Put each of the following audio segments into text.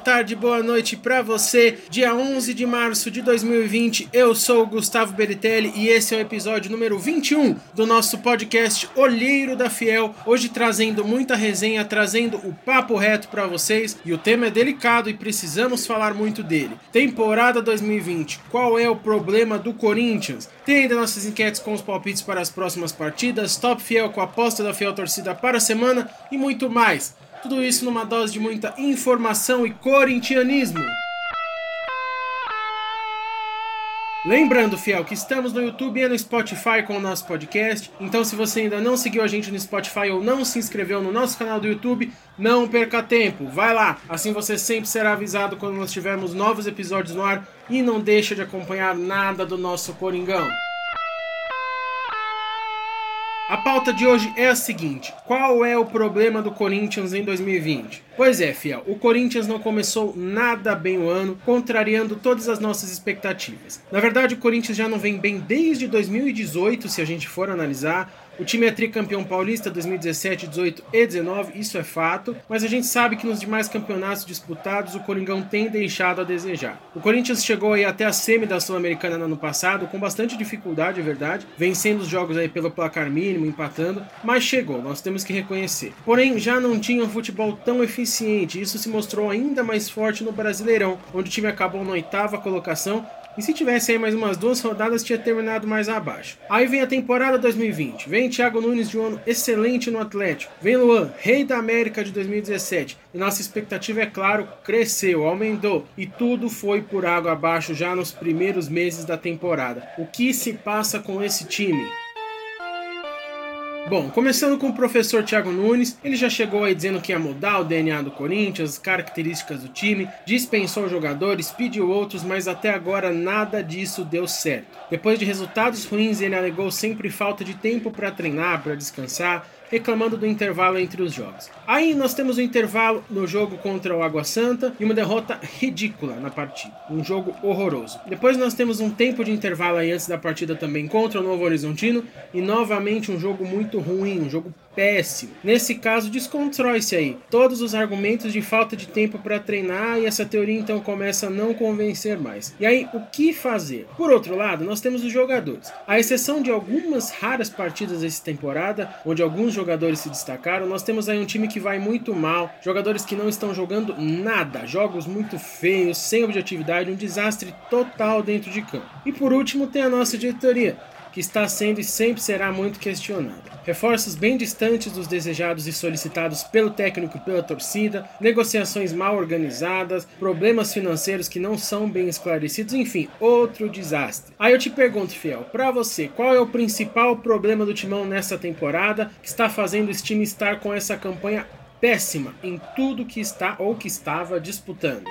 tarde, boa noite para você. Dia 11 de março de 2020, eu sou o Gustavo Beritelli e esse é o episódio número 21 do nosso podcast Olheiro da Fiel. Hoje trazendo muita resenha, trazendo o papo reto para vocês e o tema é delicado e precisamos falar muito dele. Temporada 2020, qual é o problema do Corinthians? Tem ainda nossas enquetes com os palpites para as próximas partidas, top fiel com a aposta da fiel torcida para a semana e muito mais. Tudo isso numa dose de muita informação e corintianismo. Lembrando, fiel, que estamos no YouTube e no Spotify com o nosso podcast. Então, se você ainda não seguiu a gente no Spotify ou não se inscreveu no nosso canal do YouTube, não perca tempo. Vai lá, assim você sempre será avisado quando nós tivermos novos episódios no ar e não deixa de acompanhar nada do nosso Coringão. A pauta de hoje é a seguinte: qual é o problema do Corinthians em 2020? Pois é, fiel, o Corinthians não começou nada bem o ano, contrariando todas as nossas expectativas. Na verdade, o Corinthians já não vem bem desde 2018, se a gente for analisar. O time é tricampeão paulista 2017, 18 e 19, isso é fato, mas a gente sabe que nos demais campeonatos disputados o Coringão tem deixado a desejar. O Corinthians chegou aí até a semi da Sul-Americana no ano passado, com bastante dificuldade, é verdade, vencendo os jogos aí pelo placar mínimo, empatando, mas chegou, nós temos que reconhecer. Porém, já não tinha um futebol tão eficiente, isso se mostrou ainda mais forte no Brasileirão, onde o time acabou na oitava colocação e se tivesse aí mais umas duas rodadas, tinha terminado mais abaixo. Aí vem a temporada 2020. Vem Thiago Nunes de um ano excelente no Atlético. Vem Luan, rei da América de 2017. E nossa expectativa, é claro, cresceu, aumentou. E tudo foi por água abaixo já nos primeiros meses da temporada. O que se passa com esse time? Bom, começando com o professor Thiago Nunes, ele já chegou aí dizendo que ia mudar o DNA do Corinthians, as características do time, dispensou jogadores, pediu outros, mas até agora nada disso deu certo. Depois de resultados ruins, ele alegou sempre falta de tempo para treinar, para descansar, reclamando do intervalo entre os jogos. Aí nós temos o um intervalo no jogo contra o Água Santa e uma derrota ridícula na partida. Um jogo horroroso. Depois nós temos um tempo de intervalo aí antes da partida também contra o Novo Horizontino e novamente um jogo muito ruim, um jogo péssimo. Nesse caso, desconstrói-se aí todos os argumentos de falta de tempo para treinar e essa teoria então começa a não convencer mais. E aí, o que fazer? Por outro lado, nós temos os jogadores. A exceção de algumas raras partidas dessa temporada, onde alguns jogadores se destacaram, nós temos aí um time que vai muito mal, jogadores que não estão jogando nada, jogos muito feios, sem objetividade, um desastre total dentro de campo. E por último, tem a nossa diretoria que está sendo e sempre será muito questionada. Reforços bem distantes dos desejados e solicitados pelo técnico e pela torcida, negociações mal organizadas, problemas financeiros que não são bem esclarecidos, enfim, outro desastre. Aí eu te pergunto, Fiel, para você, qual é o principal problema do Timão nessa temporada que está fazendo esse time estar com essa campanha péssima em tudo que está ou que estava disputando?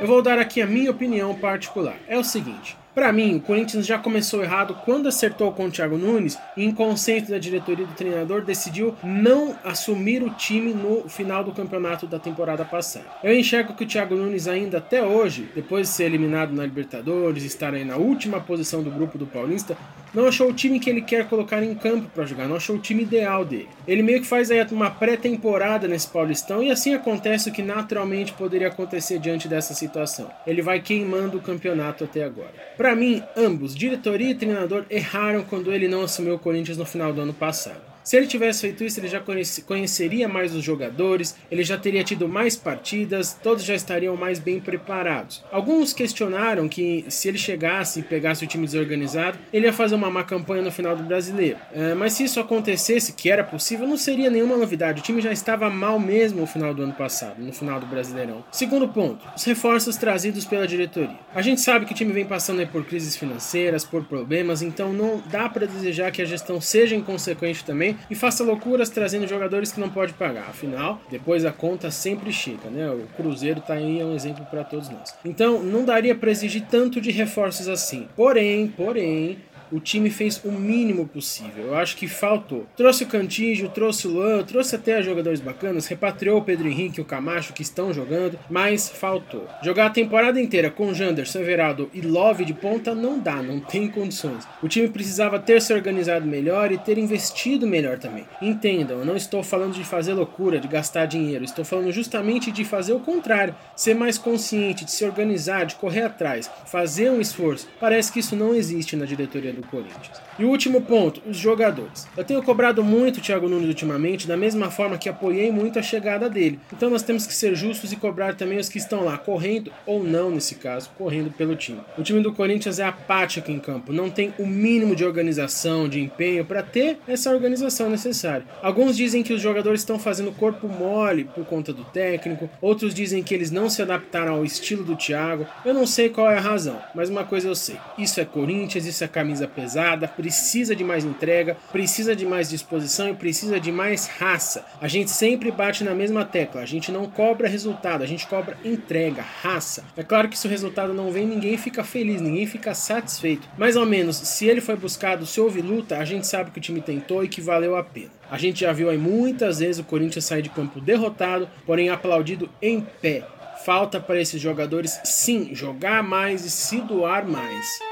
Eu vou dar aqui a minha opinião particular. É o seguinte: para mim, o Corinthians já começou errado quando acertou com o Thiago Nunes e, em consenso da diretoria do treinador, decidiu não assumir o time no final do campeonato da temporada passada. Eu enxergo que o Thiago Nunes ainda até hoje, depois de ser eliminado na Libertadores, estar aí na última posição do grupo do Paulista, não achou o time que ele quer colocar em campo para jogar, não achou o time ideal dele. Ele meio que faz aí uma pré-temporada nesse Paulistão e assim acontece o que naturalmente poderia acontecer diante dessa situação. Ele vai queimando o campeonato até agora. Para mim, ambos, diretoria e treinador, erraram quando ele não assumiu o Corinthians no final do ano passado. Se ele tivesse feito isso, ele já conheceria mais os jogadores, ele já teria tido mais partidas, todos já estariam mais bem preparados. Alguns questionaram que se ele chegasse e pegasse o time desorganizado, ele ia fazer uma má campanha no final do brasileiro. É, mas se isso acontecesse, que era possível, não seria nenhuma novidade. O time já estava mal mesmo no final do ano passado, no final do Brasileirão. Segundo ponto, os reforços trazidos pela diretoria. A gente sabe que o time vem passando por crises financeiras, por problemas, então não dá para desejar que a gestão seja inconsequente também e faça loucuras trazendo jogadores que não pode pagar. Afinal, depois a conta sempre chega, né? O Cruzeiro tá aí é um exemplo para todos nós. Então, não daria para exigir tanto de reforços assim. Porém, porém, o time fez o mínimo possível. Eu acho que faltou. Trouxe o Cantígio, trouxe o Luan, trouxe até jogadores bacanas, repatriou o Pedro Henrique e o Camacho que estão jogando, mas faltou. Jogar a temporada inteira com Janderson, Everaldo e Love de ponta não dá, não tem condições. O time precisava ter se organizado melhor e ter investido melhor também. Entendam, eu não estou falando de fazer loucura, de gastar dinheiro, estou falando justamente de fazer o contrário, ser mais consciente, de se organizar, de correr atrás, fazer um esforço. Parece que isso não existe na diretoria do Corinthians. E o último ponto, os jogadores. Eu tenho cobrado muito o Thiago Nunes ultimamente, da mesma forma que apoiei muito a chegada dele. Então nós temos que ser justos e cobrar também os que estão lá, correndo ou não nesse caso, correndo pelo time. O time do Corinthians é apático em campo, não tem o mínimo de organização, de empenho para ter essa organização necessária. Alguns dizem que os jogadores estão fazendo corpo mole por conta do técnico, outros dizem que eles não se adaptaram ao estilo do Thiago. Eu não sei qual é a razão, mas uma coisa eu sei: isso é Corinthians, isso é camisa pesada, precisa de mais entrega, precisa de mais disposição e precisa de mais raça. A gente sempre bate na mesma tecla, a gente não cobra resultado, a gente cobra entrega, raça. É claro que se o resultado não vem, ninguém fica feliz, ninguém fica satisfeito. Mais ou menos, se ele foi buscado, se houve luta, a gente sabe que o time tentou e que valeu a pena. A gente já viu aí muitas vezes o Corinthians sair de campo derrotado, porém aplaudido em pé. Falta para esses jogadores, sim, jogar mais e se doar mais.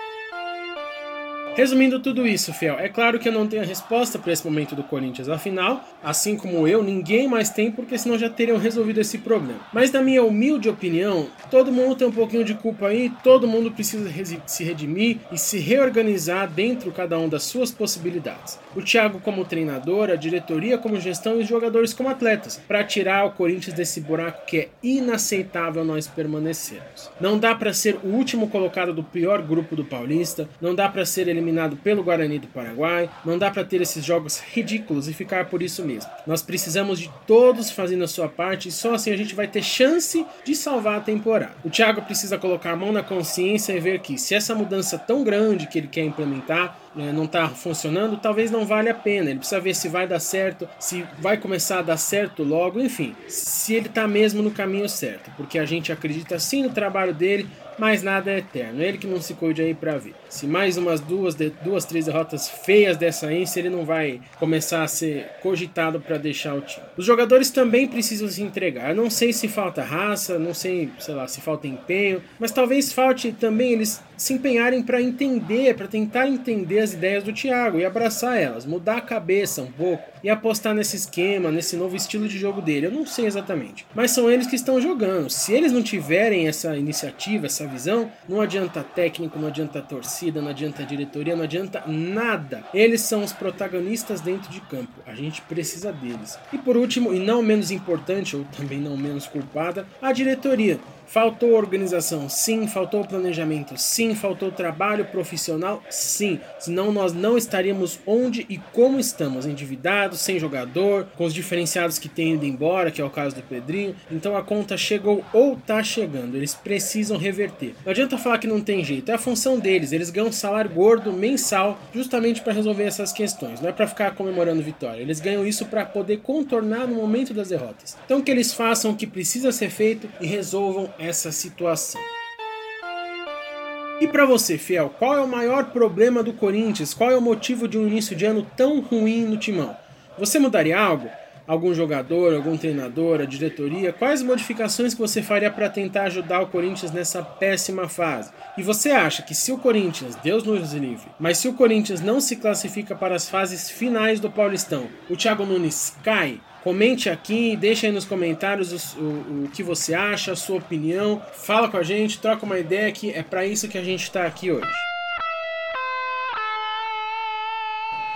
Resumindo tudo isso, Fiel, é claro que eu não tenho a resposta para esse momento do Corinthians. Afinal, assim como eu, ninguém mais tem, porque senão já teriam resolvido esse problema. Mas, na minha humilde opinião, todo mundo tem um pouquinho de culpa aí, todo mundo precisa se redimir e se reorganizar dentro cada um das suas possibilidades. O Thiago como treinador, a diretoria como gestão e os jogadores como atletas, para tirar o Corinthians desse buraco que é inaceitável nós permanecermos. Não dá para ser o último colocado do pior grupo do Paulista, não dá para ser eliminado eliminado pelo Guarani do Paraguai. Não dá para ter esses jogos ridículos e ficar por isso mesmo. Nós precisamos de todos fazendo a sua parte e só assim a gente vai ter chance de salvar a temporada. O Thiago precisa colocar a mão na consciência e ver que se essa mudança tão grande que ele quer implementar né, não está funcionando, talvez não vale a pena. Ele precisa ver se vai dar certo, se vai começar a dar certo logo, enfim, se ele está mesmo no caminho certo, porque a gente acredita sim no trabalho dele, mas nada é eterno. Ele que não se cuide aí para ver. Se mais umas duas, duas, três derrotas feias dessa se ele não vai começar a ser cogitado para deixar o time. Os jogadores também precisam se entregar. Eu não sei se falta raça, não sei, sei lá, se falta empenho, mas talvez falte também eles se empenharem para entender, para tentar entender as ideias do Thiago e abraçar elas, mudar a cabeça um pouco e apostar nesse esquema, nesse novo estilo de jogo dele. Eu não sei exatamente, mas são eles que estão jogando. Se eles não tiverem essa iniciativa, essa visão, não adianta técnico, não adianta torcida, não adianta diretoria, não adianta nada. Eles são os protagonistas dentro de campo. A gente precisa deles. E por último, e não menos importante, ou também não menos culpada, a diretoria. Faltou organização? Sim. Faltou planejamento? Sim. Faltou trabalho profissional? Sim. Senão nós não estaríamos onde e como estamos, endividados, sem jogador, com os diferenciados que têm ido embora, que é o caso do Pedrinho. Então a conta chegou ou tá chegando. Eles precisam reverter. Não adianta falar que não tem jeito. É a função deles. Eles ganham salário gordo mensal justamente para resolver essas questões. Não é para ficar comemorando vitória. Eles ganham isso para poder contornar no momento das derrotas. Então que eles façam o que precisa ser feito e resolvam essa situação. E para você, fiel, qual é o maior problema do Corinthians? Qual é o motivo de um início de ano tão ruim no timão? Você mudaria algo? Algum jogador, algum treinador, a diretoria? Quais modificações que você faria para tentar ajudar o Corinthians nessa péssima fase? E você acha que se o Corinthians, Deus nos livre, mas se o Corinthians não se classifica para as fases finais do Paulistão, o Thiago Nunes cai? Comente aqui, deixa aí nos comentários o, o, o, que você acha, a sua opinião. Fala com a gente, troca uma ideia que é para isso que a gente está aqui hoje.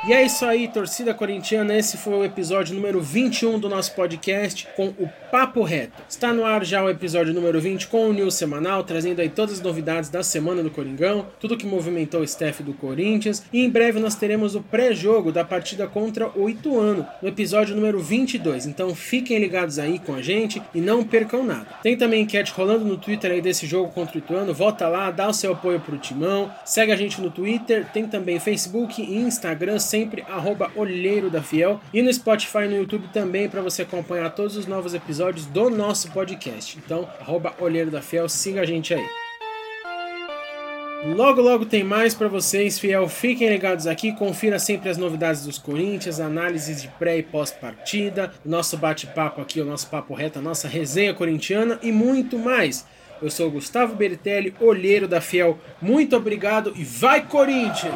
E é isso aí, torcida corintiana. Esse foi o episódio número 21 do nosso podcast com o Papo Reto. Está no ar já o episódio número 20 com o News Semanal, trazendo aí todas as novidades da semana do Coringão, tudo que movimentou o staff do Corinthians. E em breve nós teremos o pré-jogo da partida contra o Ituano, no episódio número 22. Então fiquem ligados aí com a gente e não percam nada. Tem também enquete rolando no Twitter aí desse jogo contra o Ituano. Vota lá, dá o seu apoio pro Timão. Segue a gente no Twitter, tem também Facebook e Instagram sempre arroba Olheiro da Fiel e no Spotify e no YouTube também para você acompanhar todos os novos episódios do nosso podcast. Então, arroba Olheiro da Fiel, siga a gente aí. Logo, logo tem mais para vocês, fiel. Fiquem ligados aqui, confira sempre as novidades dos Corinthians, análises de pré e pós-partida, nosso bate-papo aqui, o nosso papo reto, a nossa resenha corintiana e muito mais. Eu sou Gustavo Beritelli, olheiro da Fiel. Muito obrigado e vai Corinthians!